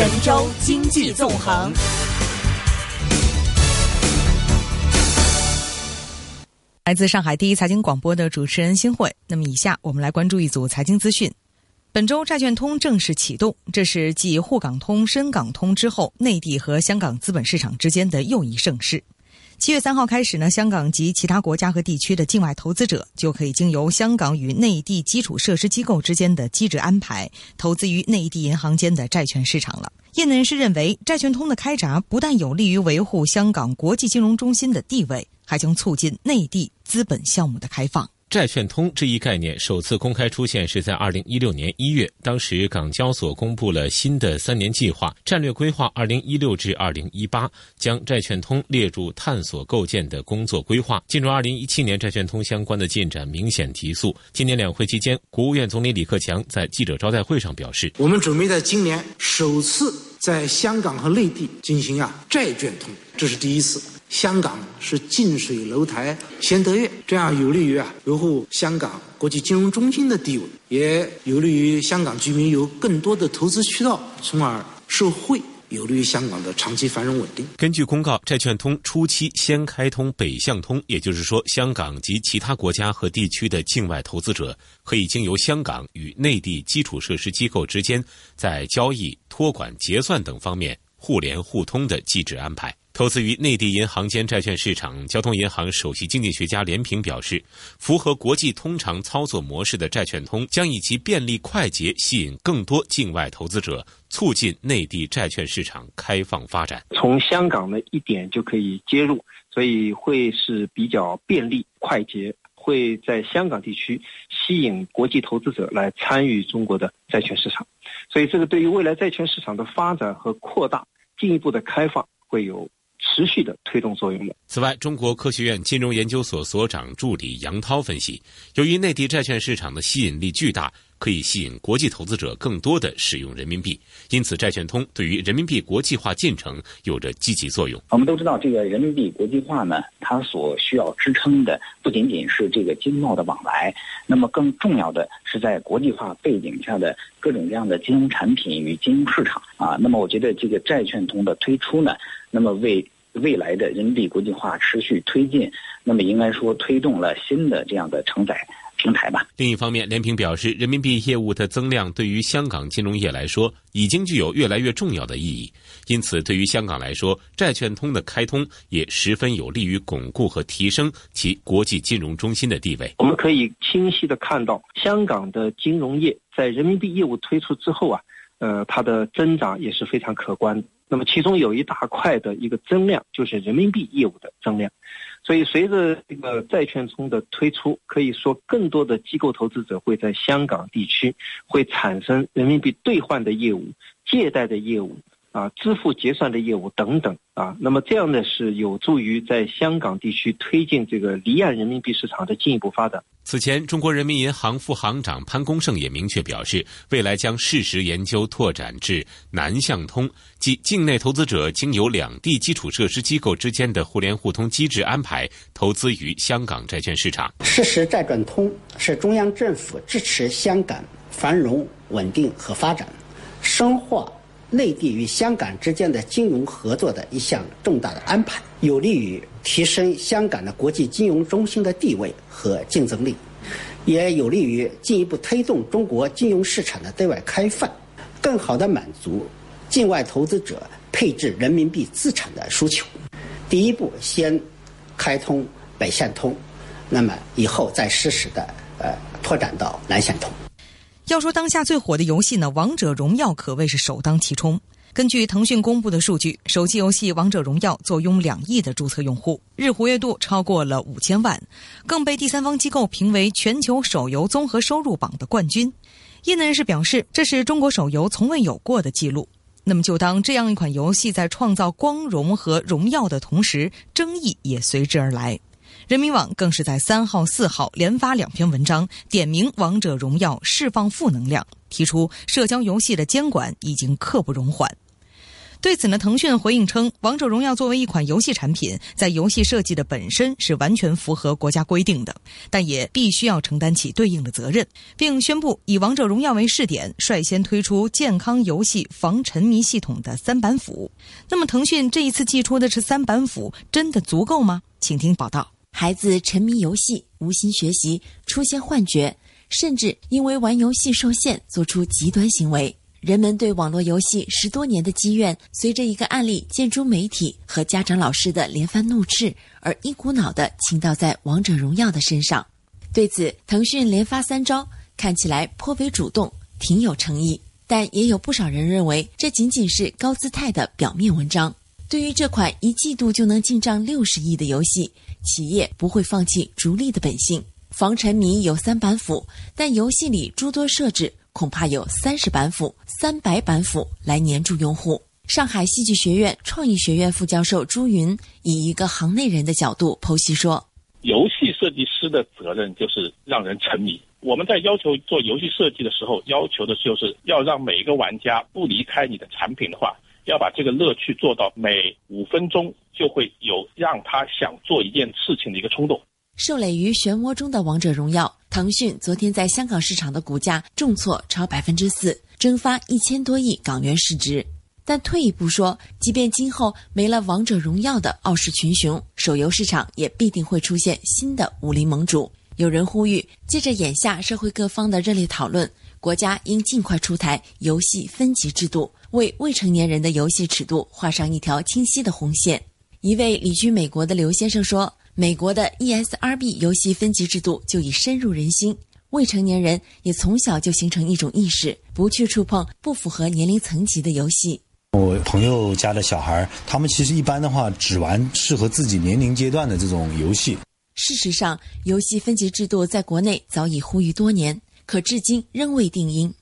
神州经济纵横。来自上海第一财经广播的主持人新慧。那么，以下我们来关注一组财经资讯。本周债券通正式启动，这是继沪港通、深港通之后，内地和香港资本市场之间的又一盛事。七月三号开始呢，香港及其他国家和地区的境外投资者就可以经由香港与内地基础设施机构之间的机制安排，投资于内地银行间的债券市场了。业内人士认为，债券通的开闸不但有利于维护香港国际金融中心的地位，还将促进内地资本项目的开放。债券通这一概念首次公开出现是在二零一六年一月，当时港交所公布了新的三年计划战略规划二零一六至二零一八，将债券通列入探索构建的工作规划。进入二零一七年，债券通相关的进展明显提速。今年两会期间，国务院总理李克强在记者招待会上表示：“我们准备在今年首次在香港和内地进行啊债券通，这是第一次。”香港是近水楼台先得月，这样有利于啊维护香港国际金融中心的地位，也有利于香港居民有更多的投资渠道，从而受惠，有利于香港的长期繁荣稳定。根据公告，债券通初期先开通北向通，也就是说，香港及其他国家和地区的境外投资者可以经由香港与内地基础设施机构之间在交易、托管、结算等方面互联互通的机制安排。投资于内地银行间债券市场，交通银行首席经济学家连平表示，符合国际通常操作模式的债券通将以其便利快捷吸引更多境外投资者，促进内地债券市场开放发展。从香港的一点就可以接入，所以会是比较便利快捷，会在香港地区吸引国际投资者来参与中国的债券市场，所以这个对于未来债券市场的发展和扩大进一步的开放会有。持续的推动作用的。此外，中国科学院金融研究所所长助理杨涛分析，由于内地债券市场的吸引力巨大，可以吸引国际投资者更多的使用人民币，因此债券通对于人民币国际化进程有着积极作用。我们都知道，这个人民币国际化呢，它所需要支撑的不仅仅是这个经贸的往来，那么更重要的是在国际化背景下的各种各样的金融产品与金融市场啊。那么，我觉得这个债券通的推出呢，那么为未来的人民币国际化持续推进，那么应该说推动了新的这样的承载平台吧。另一方面，连平表示，人民币业务的增量对于香港金融业来说已经具有越来越重要的意义，因此对于香港来说，债券通的开通也十分有利于巩固和提升其国际金融中心的地位。我们可以清晰的看到，香港的金融业在人民币业务推出之后啊，呃，它的增长也是非常可观的。那么其中有一大块的一个增量就是人民币业务的增量，所以随着这个债券通的推出，可以说更多的机构投资者会在香港地区会产生人民币兑换的业务、借贷的业务。啊，支付结算的业务等等啊，那么这样呢是有助于在香港地区推进这个离岸人民币市场的进一步发展。此前，中国人民银行副行长潘功胜也明确表示，未来将适时研究拓展至南向通，即境内投资者经由两地基础设施机构之间的互联互通机制安排，投资于香港债券市场。适时债转通是中央政府支持香港繁荣稳定和发展，深化。内地与香港之间的金融合作的一项重大的安排，有利于提升香港的国际金融中心的地位和竞争力，也有利于进一步推动中国金融市场的对外开放，更好地满足境外投资者配置人民币资产的需求。第一步先开通北向通，那么以后再适时的呃拓展到南向通。要说当下最火的游戏呢，《王者荣耀》可谓是首当其冲。根据腾讯公布的数据，手机游戏《王者荣耀》坐拥两亿的注册用户，日活跃度超过了五千万，更被第三方机构评为全球手游综合收入榜的冠军。业内人士表示，这是中国手游从未有过的记录。那么，就当这样一款游戏在创造光荣和荣耀的同时，争议也随之而来。人民网更是在三号、四号连发两篇文章，点名《王者荣耀》释放负能量，提出社交游戏的监管已经刻不容缓。对此呢，腾讯回应称，《王者荣耀》作为一款游戏产品，在游戏设计的本身是完全符合国家规定的，但也必须要承担起对应的责任，并宣布以《王者荣耀》为试点，率先推出健康游戏防沉迷系统的三板斧。那么，腾讯这一次寄出的是三板斧真的足够吗？请听报道。孩子沉迷游戏，无心学习，出现幻觉，甚至因为玩游戏受限，做出极端行为。人们对网络游戏十多年的积怨，随着一个案例建诸媒体和家长、老师的连番怒斥，而一股脑的倾倒在《王者荣耀》的身上。对此，腾讯连发三招，看起来颇为主动，挺有诚意。但也有不少人认为，这仅仅是高姿态的表面文章。对于这款一季度就能进账六十亿的游戏，企业不会放弃逐利的本性。防沉迷有三板斧，但游戏里诸多设置。恐怕有三十板斧、三百板斧来黏住用户。上海戏剧学院创意学院副教授朱云以一个行内人的角度剖析说：“游戏设计师的责任就是让人沉迷。我们在要求做游戏设计的时候，要求的就是要让每一个玩家不离开你的产品的话，要把这个乐趣做到每五分钟就会有让他想做一件事情的一个冲动。”受累于漩涡中的王者荣耀，腾讯昨天在香港市场的股价重挫超百分之四，蒸发一千多亿港元市值。但退一步说，即便今后没了王者荣耀的傲视群雄，手游市场也必定会出现新的武林盟主。有人呼吁，借着眼下社会各方的热烈讨论，国家应尽快出台游戏分级制度，为未成年人的游戏尺度画上一条清晰的红线。一位旅居美国的刘先生说。美国的 ESRB 游戏分级制度就已深入人心，未成年人也从小就形成一种意识，不去触碰不符合年龄层级的游戏。我朋友家的小孩，他们其实一般的话只玩适合自己年龄阶段的这种游戏。事实上，游戏分级制度在国内早已呼吁多年，可至今仍未定音。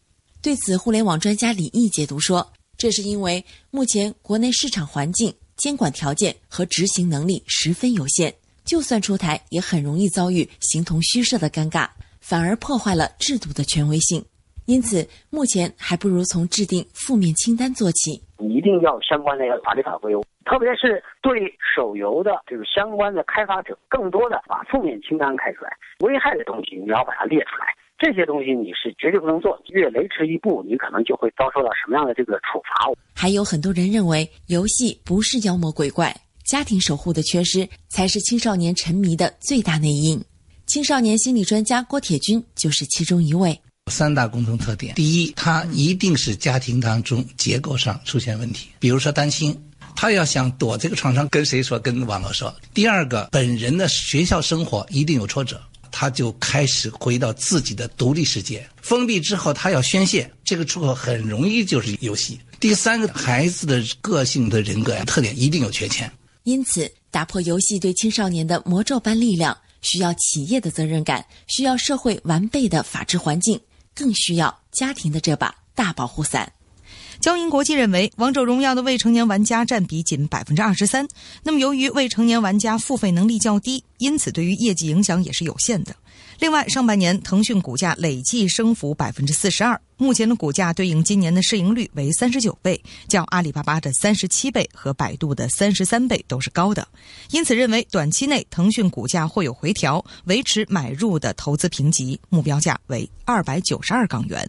对此，互联网专家李毅解读说，这是因为目前国内市场环境、监管条件和执行能力十分有限。就算出台，也很容易遭遇形同虚设的尴尬，反而破坏了制度的权威性。因此，目前还不如从制定负面清单做起。一定要相关的要法律法规，特别是对手游的这个相关的开发者，更多的把负面清单开出来，危害的东西你要把它列出来。这些东西你是绝对不能做，越雷池一步，你可能就会遭受到什么样的这个处罚。还有很多人认为，游戏不是妖魔鬼怪。家庭守护的缺失，才是青少年沉迷的最大内因。青少年心理专家郭铁军就是其中一位。三大共同特点：第一，他一定是家庭当中结构上出现问题，比如说担心，他要想躲这个创伤，跟谁说？跟网络说。第二个，本人的学校生活一定有挫折，他就开始回到自己的独立世界，封闭之后，他要宣泄，这个出口很容易就是游戏。第三个，孩子的个性的人格呀特点一定有缺陷。因此，打破游戏对青少年的魔咒般力量，需要企业的责任感，需要社会完备的法治环境，更需要家庭的这把大保护伞。交银国际认为，《王者荣耀》的未成年玩家占比仅百分之二十三。那么，由于未成年玩家付费能力较低，因此对于业绩影响也是有限的。另外，上半年腾讯股价累计升幅百分之四十二，目前的股价对应今年的市盈率为三十九倍，较阿里巴巴的三十七倍和百度的三十三倍都是高的。因此，认为短期内腾讯股价会有回调，维持买入的投资评级，目标价为二百九十二港元。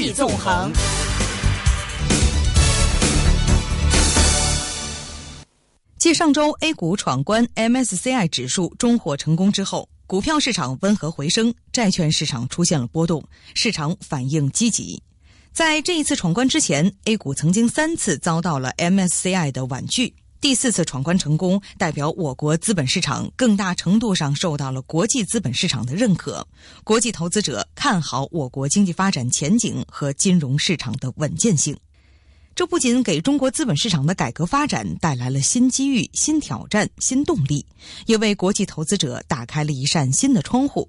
济纵横。继上周 A 股闯关 MSCI 指数终获成功之后，股票市场温和回升，债券市场出现了波动，市场反应积极。在这一次闯关之前，A 股曾经三次遭到了 MSCI 的婉拒。第四次闯关成功，代表我国资本市场更大程度上受到了国际资本市场的认可，国际投资者看好我国经济发展前景和金融市场的稳健性。这不仅给中国资本市场的改革发展带来了新机遇、新挑战、新动力，也为国际投资者打开了一扇新的窗户。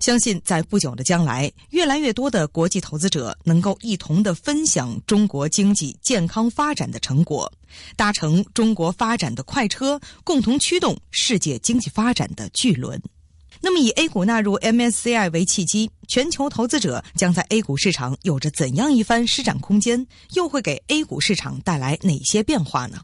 相信在不久的将来，越来越多的国际投资者能够一同的分享中国经济健康发展的成果，搭乘中国发展的快车，共同驱动世界经济发展的巨轮。那么，以 A 股纳入 MSCI 为契机，全球投资者将在 A 股市场有着怎样一番施展空间？又会给 A 股市场带来哪些变化呢？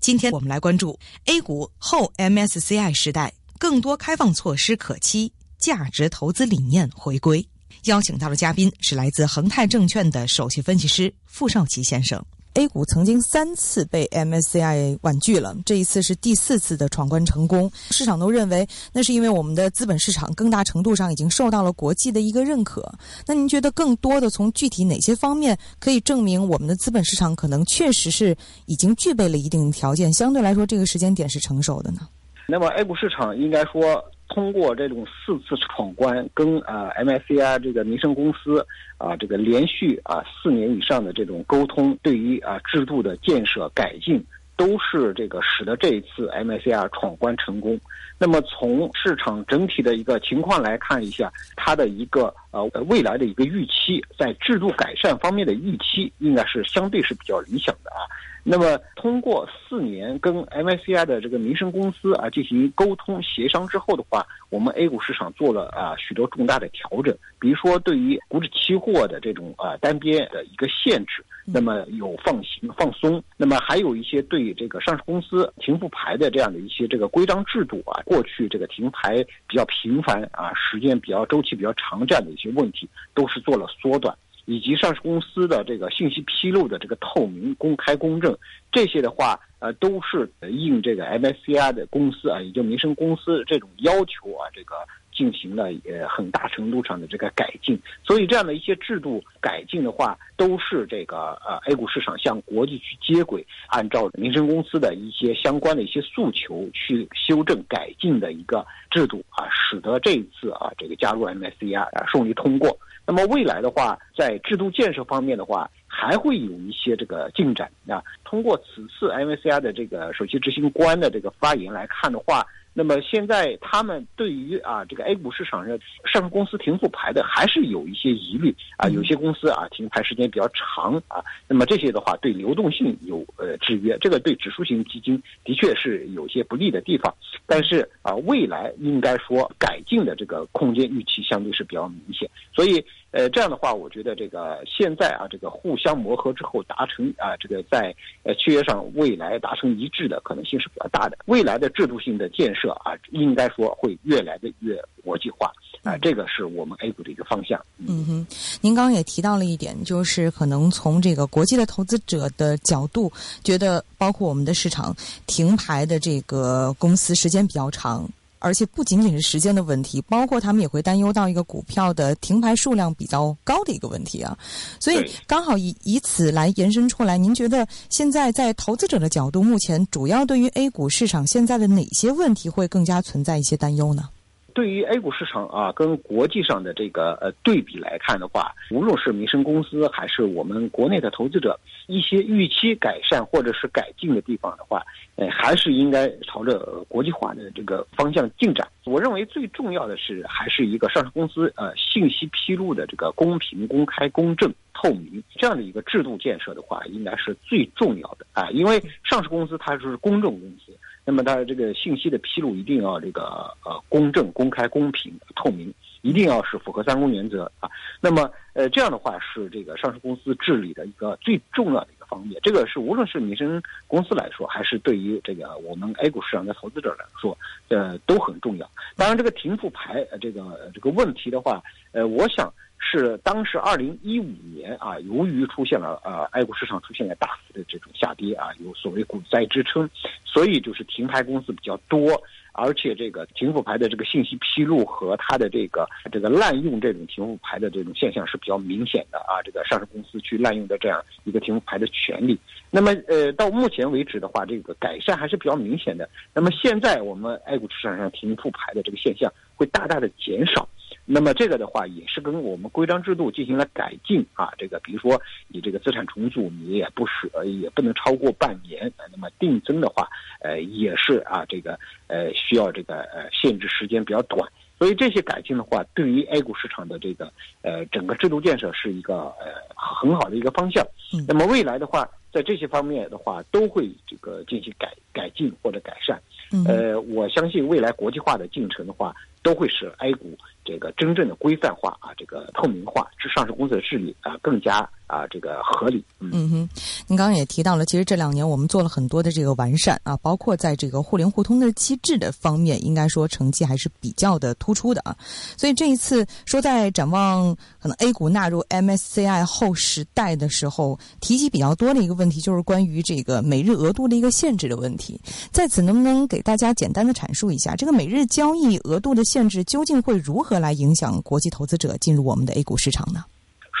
今天我们来关注 A 股后 MSCI 时代，更多开放措施可期。价值投资理念回归，邀请到的嘉宾是来自恒泰证券的首席分析师傅少奇先生。A 股曾经三次被 MSCI 婉拒了，这一次是第四次的闯关成功。市场都认为那是因为我们的资本市场更大程度上已经受到了国际的一个认可。那您觉得更多的从具体哪些方面可以证明我们的资本市场可能确实是已经具备了一定条件？相对来说，这个时间点是成熟的呢？那么 A 股市场应该说。通过这种四次闯关，跟啊 MSCI 这个民生公司啊这个连续啊四年以上的这种沟通，对于啊制度的建设改进，都是这个使得这一次 MSCI 闯关成功。那么从市场整体的一个情况来看一下，它的一个呃未来的一个预期，在制度改善方面的预期，应该是相对是比较理想的啊。那么，通过四年跟 MSCI 的这个民生公司啊进行沟通协商之后的话，我们 A 股市场做了啊许多重大的调整，比如说对于股指期货的这种啊单边的一个限制，那么有放行放松，那么还有一些对这个上市公司停复牌的这样的一些这个规章制度啊，过去这个停牌比较频繁啊，时间比较周期比较长这样的一些问题，都是做了缩短。以及上市公司的这个信息披露的这个透明、公开、公正，这些的话，呃，都是应这个 MSCI 的公司啊，也就民生公司这种要求啊，这个进行了呃很大程度上的这个改进。所以这样的一些制度改进的话，都是这个呃 A 股市场向国际去接轨，按照民生公司的一些相关的一些诉求去修正改进的一个制度啊，使得这一次啊这个加入 MSCI 啊顺利通过。那么未来的话，在制度建设方面的话，还会有一些这个进展啊。通过此次 MSCI 的这个首席执行官的这个发言来看的话。那么现在他们对于啊这个 A 股市场上上市公司停复牌的还是有一些疑虑啊，有些公司啊停牌时间比较长啊，那么这些的话对流动性有呃制约，这个对指数型基金的确是有些不利的地方。但是啊未来应该说改进的这个空间预期相对是比较明显，所以呃这样的话，我觉得这个现在啊这个互相磨合之后达成啊这个在呃契约上未来达成一致的可能性是比较大的。未来的制度性的建设。设啊，应该说会越来的越国际化啊，这个是我们 A 股的一个方向。嗯哼，您刚刚也提到了一点，就是可能从这个国际的投资者的角度，觉得包括我们的市场停牌的这个公司时间比较长。而且不仅仅是时间的问题，包括他们也会担忧到一个股票的停牌数量比较高的一个问题啊。所以刚好以以此来延伸出来，您觉得现在在投资者的角度，目前主要对于 A 股市场现在的哪些问题会更加存在一些担忧呢？对于 A 股市场啊，跟国际上的这个呃对比来看的话，无论是民生公司还是我们国内的投资者，一些预期改善或者是改进的地方的话，呃，还是应该朝着国际化的这个方向进展。我认为最重要的是，还是一个上市公司呃信息披露的这个公平、公开、公正、透明这样的一个制度建设的话，应该是最重要的啊，因为上市公司它是公正公司。那么它这个信息的披露一定要这个呃公正、公开、公平、透明，一定要是符合三公原则啊。那么呃这样的话是这个上市公司治理的一个最重要的一个方面。这个是无论是民生公司来说，还是对于这个我们 A 股市场的投资者来说，呃都很重要。当然，这个停复牌呃这个这个问题的话，呃，我想。是当时二零一五年啊，由于出现了呃，A 股市场出现了大幅的这种下跌啊，有所谓股灾支撑，所以就是停牌公司比较多，而且这个停复牌的这个信息披露和它的这个这个滥用这种停复牌的这种现象是比较明显的啊，这个上市公司去滥用的这样一个停复牌的权利。那么呃，到目前为止的话，这个改善还是比较明显的。那么现在我们 A 股市场上停复牌的这个现象会大大的减少。那么这个的话也是跟我们规章制度进行了改进啊。这个比如说你这个资产重组你也不是呃也不能超过半年，那么定增的话呃也是啊这个呃需要这个呃限制时间比较短。所以这些改进的话，对于 A 股市场的这个呃整个制度建设是一个呃很好的一个方向。那么未来的话，在这些方面的话，都会这个进行改改进或者改善。呃，我相信未来国际化的进程的话，都会使 A 股这个真正的规范化啊，这个透明化，是上市公司的治理啊更加。啊，这个合理。嗯哼，您刚刚也提到了，其实这两年我们做了很多的这个完善啊，包括在这个互联互通的机制的方面，应该说成绩还是比较的突出的啊。所以这一次说在展望可能 A 股纳入 MSCI 后时代的时候，提及比较多的一个问题，就是关于这个每日额度的一个限制的问题。在此，能不能给大家简单的阐述一下，这个每日交易额度的限制究竟会如何来影响国际投资者进入我们的 A 股市场呢？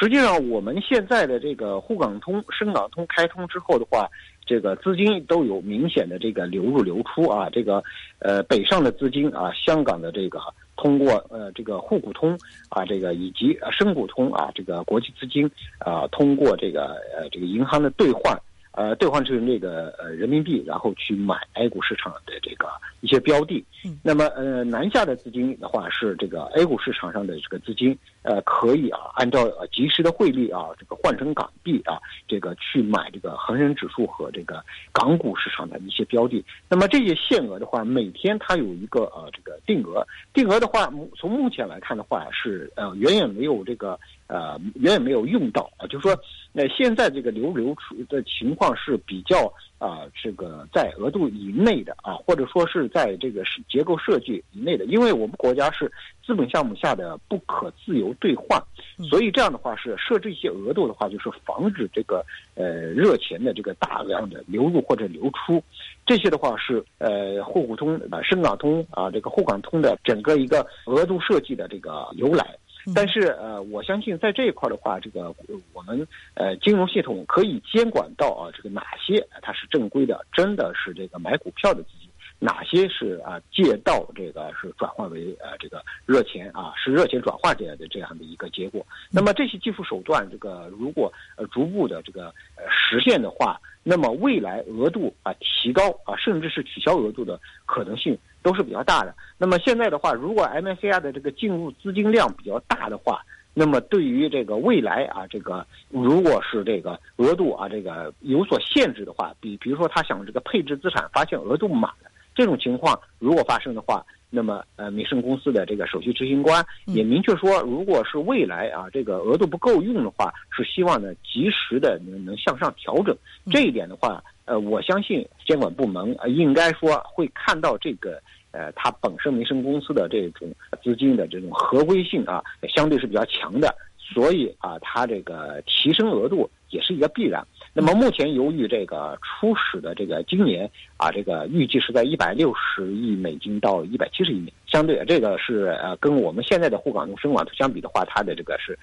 实际上，我们现在的这个沪港通、深港通开通之后的话，这个资金都有明显的这个流入流出啊。这个呃，北上的资金啊，香港的这个通过呃这个沪股通啊，这个以及深股通啊，这个国际资金啊，通过这个呃这个银行的兑换。呃，兑换成这个呃人民币，然后去买 A 股市场的这个一些标的。那么呃南下的资金的话是这个 A 股市场上的这个资金，呃可以啊按照呃及时的汇率啊这个换成港币啊这个去买这个恒生指数和这个港股市场的一些标的。那么这些限额的话，每天它有一个呃这个定额，定额的话从目前来看的话是呃远远没有这个。呃，远远没有用到啊，就是说，那现在这个流流出的情况是比较啊，这个在额度以内的啊，或者说是在这个是结构设计以内的，因为我们国家是资本项目下的不可自由兑换，所以这样的话是设置一些额度的话，就是防止这个呃热钱的这个大量的流入或者流出，这些的话是呃沪股通啊、深港通啊、这个沪港通的整个一个额度设计的这个由来。但是呃，我相信在这一块的话，这个我们呃金融系统可以监管到啊，这个哪些它是正规的，真的是这个买股票的资金，哪些是啊借道这个是转换为呃这个热钱啊，是热钱转化这样的这样的一个结果。那么这些技术手段，这个如果呃逐步的这个呃实现的话，那么未来额度啊提高啊，甚至是取消额度的可能性。都是比较大的。那么现在的话，如果 MSCI 的这个进入资金量比较大的话，那么对于这个未来啊，这个如果是这个额度啊，这个有所限制的话，比比如说他想这个配置资产，发现额度满了，这种情况如果发生的话，那么呃，民生公司的这个首席执行官也明确说，如果是未来啊，这个额度不够用的话，是希望呢及时的能能向上调整。这一点的话，呃，我相信监管部门应该说会看到这个。呃，它本身民生公司的这种资金的这种合规性啊，相对是比较强的，所以啊，它这个提升额度也是一个必然。那么目前由于这个初始的这个今年啊，这个预计是在一百六十亿美金到一百七十亿美，相对这个是呃跟我们现在的沪港通、深港通相比的话，它的这个是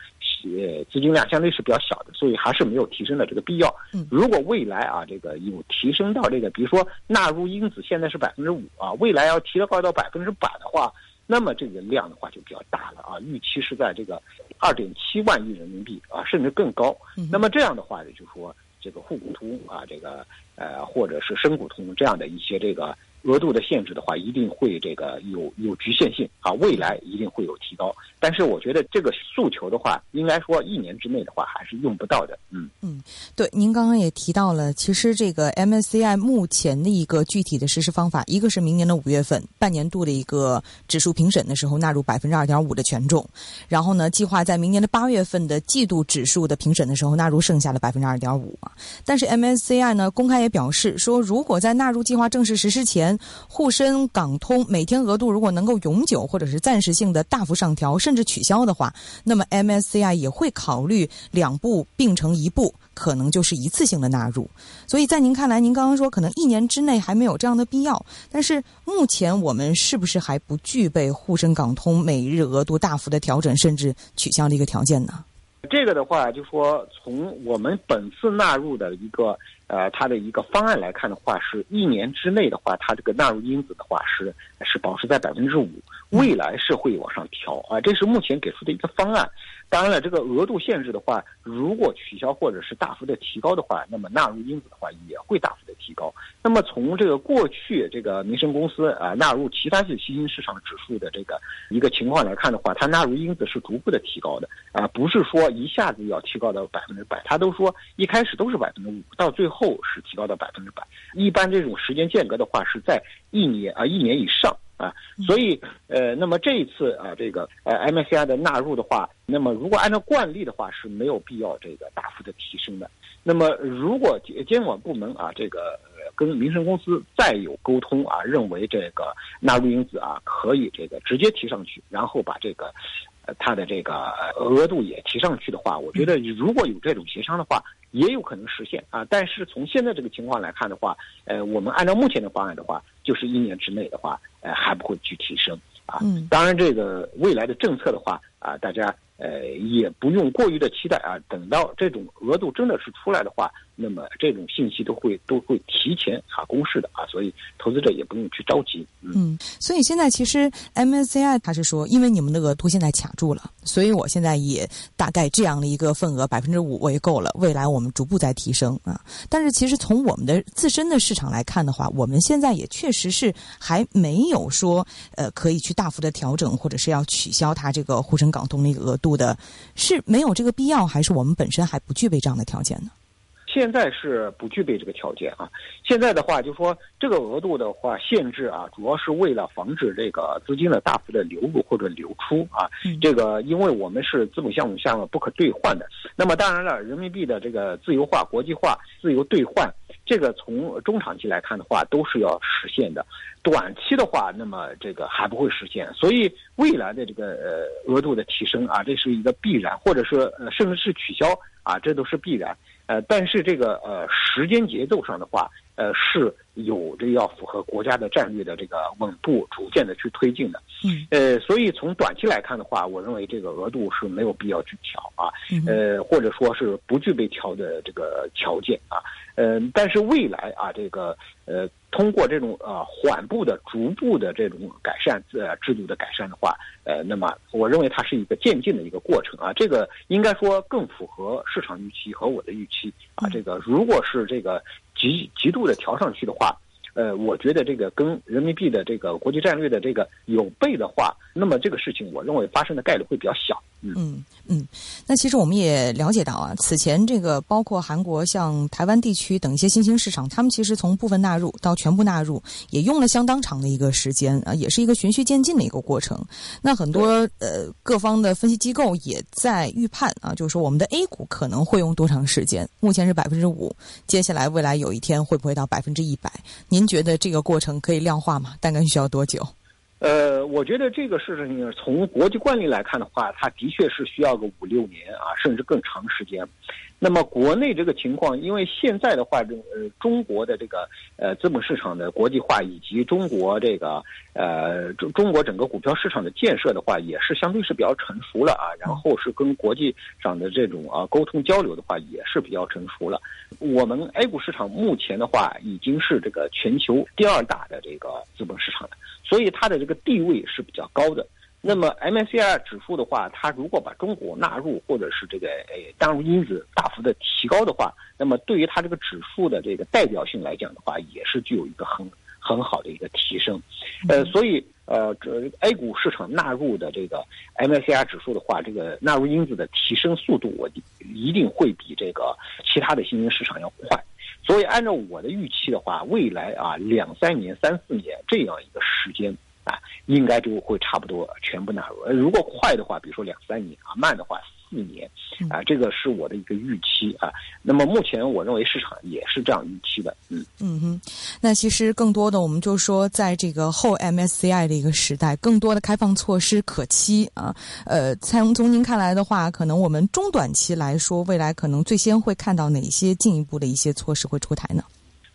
呃资金量相对是比较小的，所以还是没有提升的这个必要。如果未来啊这个有提升到这个，比如说纳入因子现在是百分之五啊，未来要提高到百分之百的话，那么这个量的话就比较大了啊，预期是在这个二点七万亿人民币啊，甚至更高。那么这样的话呢，就是说。这个沪股通啊，这个呃，或者是深股通这样的一些这个。额度的限制的话，一定会这个有有局限性啊，未来一定会有提高。但是我觉得这个诉求的话，应该说一年之内的话还是用不到的。嗯嗯，对，您刚刚也提到了，其实这个 MSCI 目前的一个具体的实施方法，一个是明年的五月份半年度的一个指数评审的时候纳入百分之二点五的权重，然后呢，计划在明年的八月份的季度指数的评审的时候纳入剩下的百分之二点五。但是 MSCI 呢，公开也表示说，如果在纳入计划正式实施前，沪深港通每天额度如果能够永久或者是暂时性的大幅上调，甚至取消的话，那么 MSCI 也会考虑两步并成一步，可能就是一次性的纳入。所以在您看来，您刚刚说可能一年之内还没有这样的必要，但是目前我们是不是还不具备沪深港通每日额度大幅的调整甚至取消的一个条件呢？这个的话，就说从我们本次纳入的一个呃，它的一个方案来看的话，是一年之内的话，它这个纳入因子的话是是保持在百分之五，未来是会往上调啊，这是目前给出的一个方案。当然了，这个额度限制的话，如果取消或者是大幅的提高的话，那么纳入因子的话也会大幅的提高。那么从这个过去这个民生公司啊纳入其他的新兴市场指数的这个一个情况来看的话，它纳入因子是逐步的提高的啊，不是说一下子要提高到百分之百，它都说一开始都是百分之五，到最后是提高到百分之百。一般这种时间间隔的话是在一年啊一年以上。啊，所以呃，那么这一次啊，这个呃 MSCI 的纳入的话，那么如果按照惯例的话是没有必要这个大幅的提升的。那么如果监管部门啊，这个跟民生公司再有沟通啊，认为这个纳入因子啊可以这个直接提上去，然后把这个呃它的这个额度也提上去的话，我觉得如果有这种协商的话。也有可能实现啊，但是从现在这个情况来看的话，呃，我们按照目前的方案的话，就是一年之内的话，呃，还不会去提升啊。嗯，当然，这个未来的政策的话啊，大家呃也不用过于的期待啊，等到这种额度真的是出来的话。那么这种信息都会都会提前啊公示的啊，所以投资者也不用去着急。嗯，所以现在其实 MSCI 它是说，因为你们的额度现在卡住了，所以我现在也大概这样的一个份额百分之五为够了，未来我们逐步在提升啊。但是其实从我们的自身的市场来看的话，我们现在也确实是还没有说呃可以去大幅的调整，或者是要取消它这个沪深港通那个额度的，是没有这个必要，还是我们本身还不具备这样的条件呢？现在是不具备这个条件啊。现在的话，就说这个额度的话限制啊，主要是为了防止这个资金的大幅的流入或者流出啊。这个因为我们是资本项目下面不可兑换的。那么当然了，人民币的这个自由化、国际化、自由兑换，这个从中长期来看的话都是要实现的。短期的话，那么这个还不会实现。所以未来的这个呃额度的提升啊，这是一个必然，或者说呃甚至是取消啊，这都是必然。呃，但是这个呃时间节奏上的话，呃是有着要符合国家的战略的这个稳步逐渐的去推进的。嗯。呃，所以从短期来看的话，我认为这个额度是没有必要去调啊。呃，或者说是不具备调的这个条件啊。呃，但是未来啊，这个呃。通过这种呃缓步的、逐步的这种改善呃制度的改善的话，呃，那么我认为它是一个渐进的一个过程啊。这个应该说更符合市场预期和我的预期啊。这个如果是这个极极度的调上去的话。呃，我觉得这个跟人民币的这个国际战略的这个有备的话，那么这个事情我认为发生的概率会比较小。嗯嗯，那其实我们也了解到啊，此前这个包括韩国、像台湾地区等一些新兴市场，他们其实从部分纳入到全部纳入，也用了相当长的一个时间啊，也是一个循序渐进的一个过程。那很多呃各方的分析机构也在预判啊，就是说我们的 A 股可能会用多长时间？目前是百分之五，接下来未来有一天会不会到百分之一百？您？觉得这个过程可以量化吗？大概需要多久？呃，我觉得这个事情从国际惯例来看的话，它的确是需要个五六年啊，甚至更长时间。那么国内这个情况，因为现在的话，这呃中国的这个呃资本市场的国际化，以及中国这个呃中中国整个股票市场的建设的话，也是相对是比较成熟了啊。然后是跟国际上的这种啊沟通交流的话，也是比较成熟了。我们 A 股市场目前的话，已经是这个全球第二大的这个资本市场了，所以它的这个地位是比较高的。那么 MSCI 指数的话，它如果把中国纳入，或者是这个呃纳入因子大幅的提高的话，那么对于它这个指数的这个代表性来讲的话，也是具有一个很很好的一个提升。呃，所以呃，这 A 股市场纳入的这个 MSCI 指数的话，这个纳入因子的提升速度，我一定会比这个其他的新兴市场要快。所以按照我的预期的话，未来啊两三年、三四年这样一个时间。啊，应该就会差不多全部纳入。呃，如果快的话，比如说两三年啊；慢的话四年，啊，这个是我的一个预期啊。那么目前我认为市场也是这样预期的。嗯嗯哼，那其实更多的我们就说，在这个后 MSCI 的一个时代，更多的开放措施可期啊。呃，从从您看来的话，可能我们中短期来说，未来可能最先会看到哪些进一步的一些措施会出台呢？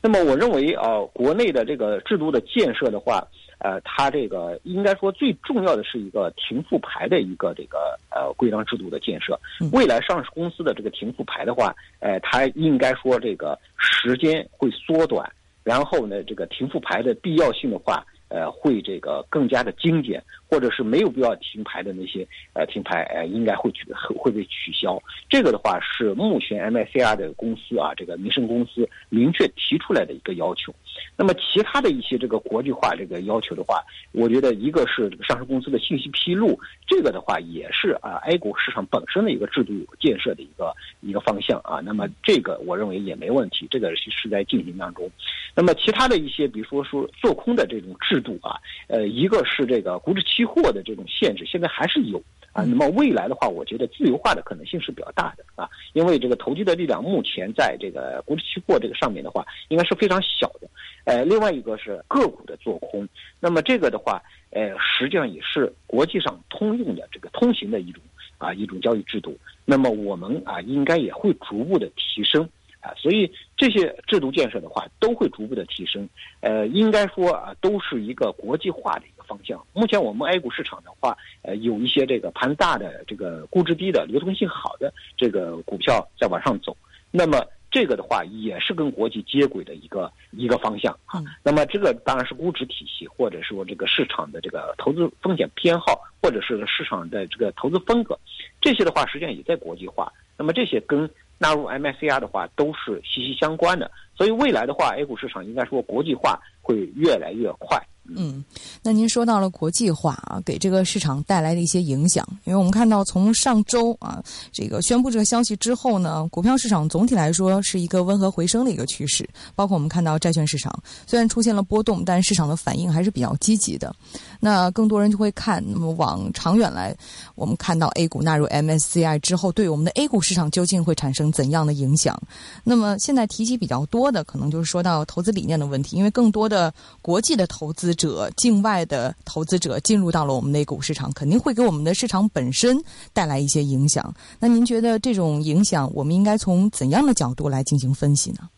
那么我认为啊，国内的这个制度的建设的话，呃，它这个应该说最重要的是一个停复牌的一个这个呃规章制度的建设。未来上市公司的这个停复牌的话，呃，它应该说这个时间会缩短，然后呢，这个停复牌的必要性的话，呃，会这个更加的精简。或者是没有必要停牌的那些呃停牌呃应该会取会被取消。这个的话是目前 MICR 的公司啊，这个民生公司明确提出来的一个要求。那么其他的一些这个国际化这个要求的话，我觉得一个是这个上市公司的信息披露，这个的话也是啊 A 股市场本身的一个制度建设的一个一个方向啊。那么这个我认为也没问题，这个是是在进行当中。那么其他的一些，比如说说做空的这种制度啊，呃，一个是这个股指。期货的这种限制现在还是有啊，那么未来的话，我觉得自由化的可能性是比较大的啊，因为这个投机的力量目前在这个股指期货这个上面的话，应该是非常小的。呃，另外一个是个股的做空，那么这个的话，呃，实际上也是国际上通用的这个通行的一种啊一种交易制度。那么我们啊，应该也会逐步的提升。啊，所以这些制度建设的话，都会逐步的提升。呃，应该说啊，都是一个国际化的一个方向。目前我们 A 股市场的话，呃，有一些这个盘大的、这个估值低的、流通性好的这个股票在往上走。那么这个的话，也是跟国际接轨的一个一个方向啊。那么这个当然是估值体系，或者说这个市场的这个投资风险偏好，或者是市场的这个投资风格，这些的话实际上也在国际化。那么这些跟纳入 MSCI 的话，都是息息相关的，所以未来的话，A 股市场应该说国际化会越来越快。嗯，那您说到了国际化啊，给这个市场带来的一些影响，因为我们看到从上周啊这个宣布这个消息之后呢，股票市场总体来说是一个温和回升的一个趋势，包括我们看到债券市场虽然出现了波动，但市场的反应还是比较积极的。那更多人就会看，那么往长远来，我们看到 A 股纳入 MSCI 之后，对我们的 A 股市场究竟会产生怎样的影响？那么现在提及比较多的，可能就是说到投资理念的问题，因为更多的的国际的投资。者境外的投资者进入到了我们的股市场，肯定会给我们的市场本身带来一些影响。那您觉得这种影响，我们应该从怎样的角度来进行分析呢？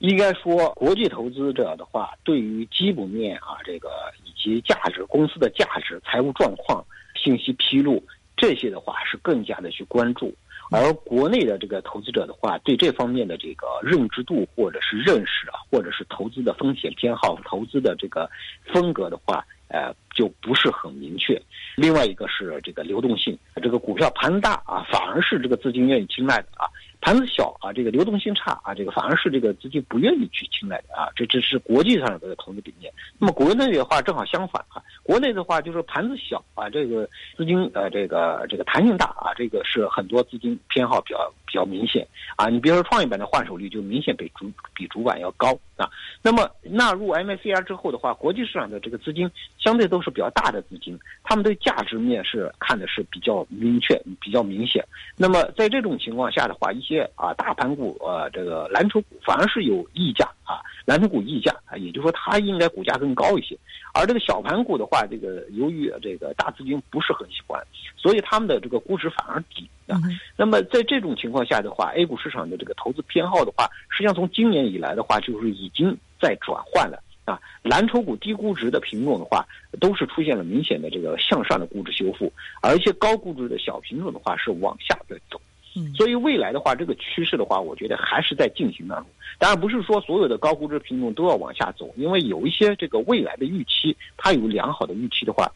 应该说，国际投资者的话，对于基本面啊，这个以及价值公司的价值、财务状况、信息披露这些的话，是更加的去关注。而国内的这个投资者的话，对这方面的这个认知度或者是认识啊，或者是投资的风险偏好、投资的这个风格的话，呃，就不是很明确。另外一个是这个流动性，这个股票盘大啊，反而是这个资金愿意青睐的啊。盘子小啊，这个流动性差啊，这个反而是这个资金不愿意去青睐的啊，这这是国际上的这个投资理念。那么国内的话正好相反啊，国内的话就是盘子小啊，这个资金呃这个这个弹性大啊，这个是很多资金偏好比较比较明显啊。你比如说创业板的换手率就明显比主比主板要高啊。那么纳入 m s c r 之后的话，国际市场的这个资金相对都是比较大的资金，他们对价值面是看的是比较明确、比较明显。那么在这种情况下的话，一些啊大盘股呃这个蓝筹股反而是有溢价啊，蓝筹股溢价啊，也就是说它应该股价更高一些。而这个小盘股的话，这个由于这个大资金不是很喜欢，所以他们的这个估值反而低啊。那么在这种情况下的话，A 股市场的这个投资偏好的话，实际上从今年以来的话，就是已经在转换了啊。蓝筹股低估值的品种的话，都是出现了明显的这个向上的估值修复，而一些高估值的小品种的话是往下在走。所以未来的话，这个趋势的话，我觉得还是在进行当中。当然不是说所有的高估值品种都要往下走，因为有一些这个未来的预期，它有良好的预期的话，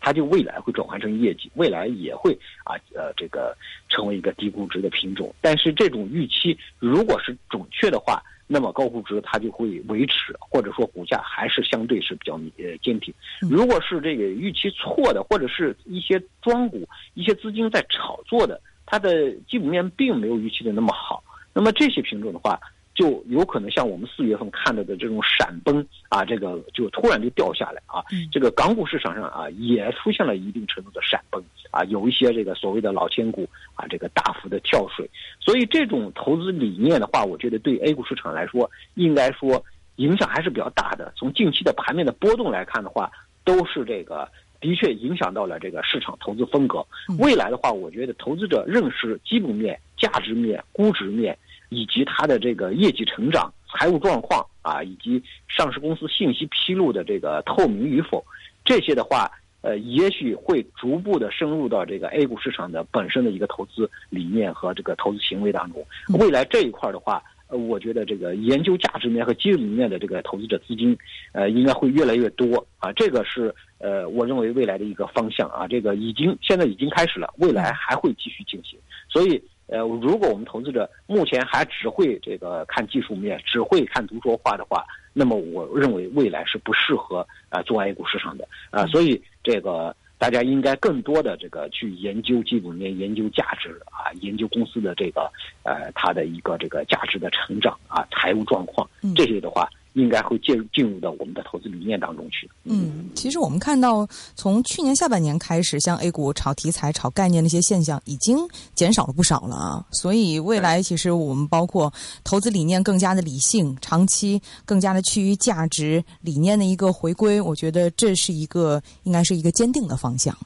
它就未来会转换成业绩，未来也会啊呃这个成为一个低估值的品种。但是这种预期如果是准确的话，那么高估值它就会维持，或者说股价还是相对是比较呃坚挺。如果是这个预期错的，或者是一些庄股、一些资金在炒作的。它的基本面并没有预期的那么好，那么这些品种的话，就有可能像我们四月份看到的这种闪崩啊，这个就突然就掉下来啊。这个港股市场上啊，也出现了一定程度的闪崩啊，有一些这个所谓的老千股啊，这个大幅的跳水。所以这种投资理念的话，我觉得对 A 股市场来说，应该说影响还是比较大的。从近期的盘面的波动来看的话，都是这个。的确影响到了这个市场投资风格。未来的话，我觉得投资者认识基本面、价值面、估值面以及它的这个业绩成长、财务状况啊，以及上市公司信息披露的这个透明与否，这些的话，呃，也许会逐步的深入到这个 A 股市场的本身的一个投资理念和这个投资行为当中。未来这一块的话，呃，我觉得这个研究价值面和基本面的这个投资者资金，呃，应该会越来越多啊。这个是呃，我认为未来的一个方向啊。这个已经现在已经开始了，未来还会继续进行。所以。呃，如果我们投资者目前还只会这个看技术面，只会看图说话的话，那么我认为未来是不适合啊做 A 股市场的啊。所以这个大家应该更多的这个去研究基本面、研究价值啊，研究公司的这个呃它的一个这个价值的成长啊、财务状况这些的话。应该会进进入到我们的投资理念当中去。嗯，其实我们看到，从去年下半年开始，像 A 股炒题材、炒概念的一些现象，已经减少了不少了啊。所以未来，其实我们包括投资理念更加的理性，长期更加的趋于价值理念的一个回归，我觉得这是一个应该是一个坚定的方向。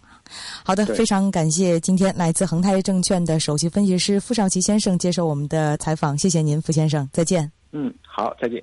好的，非常感谢今天来自恒泰证券的首席分析师傅少奇先生接受我们的采访，谢谢您，傅先生，再见。嗯，好，再见。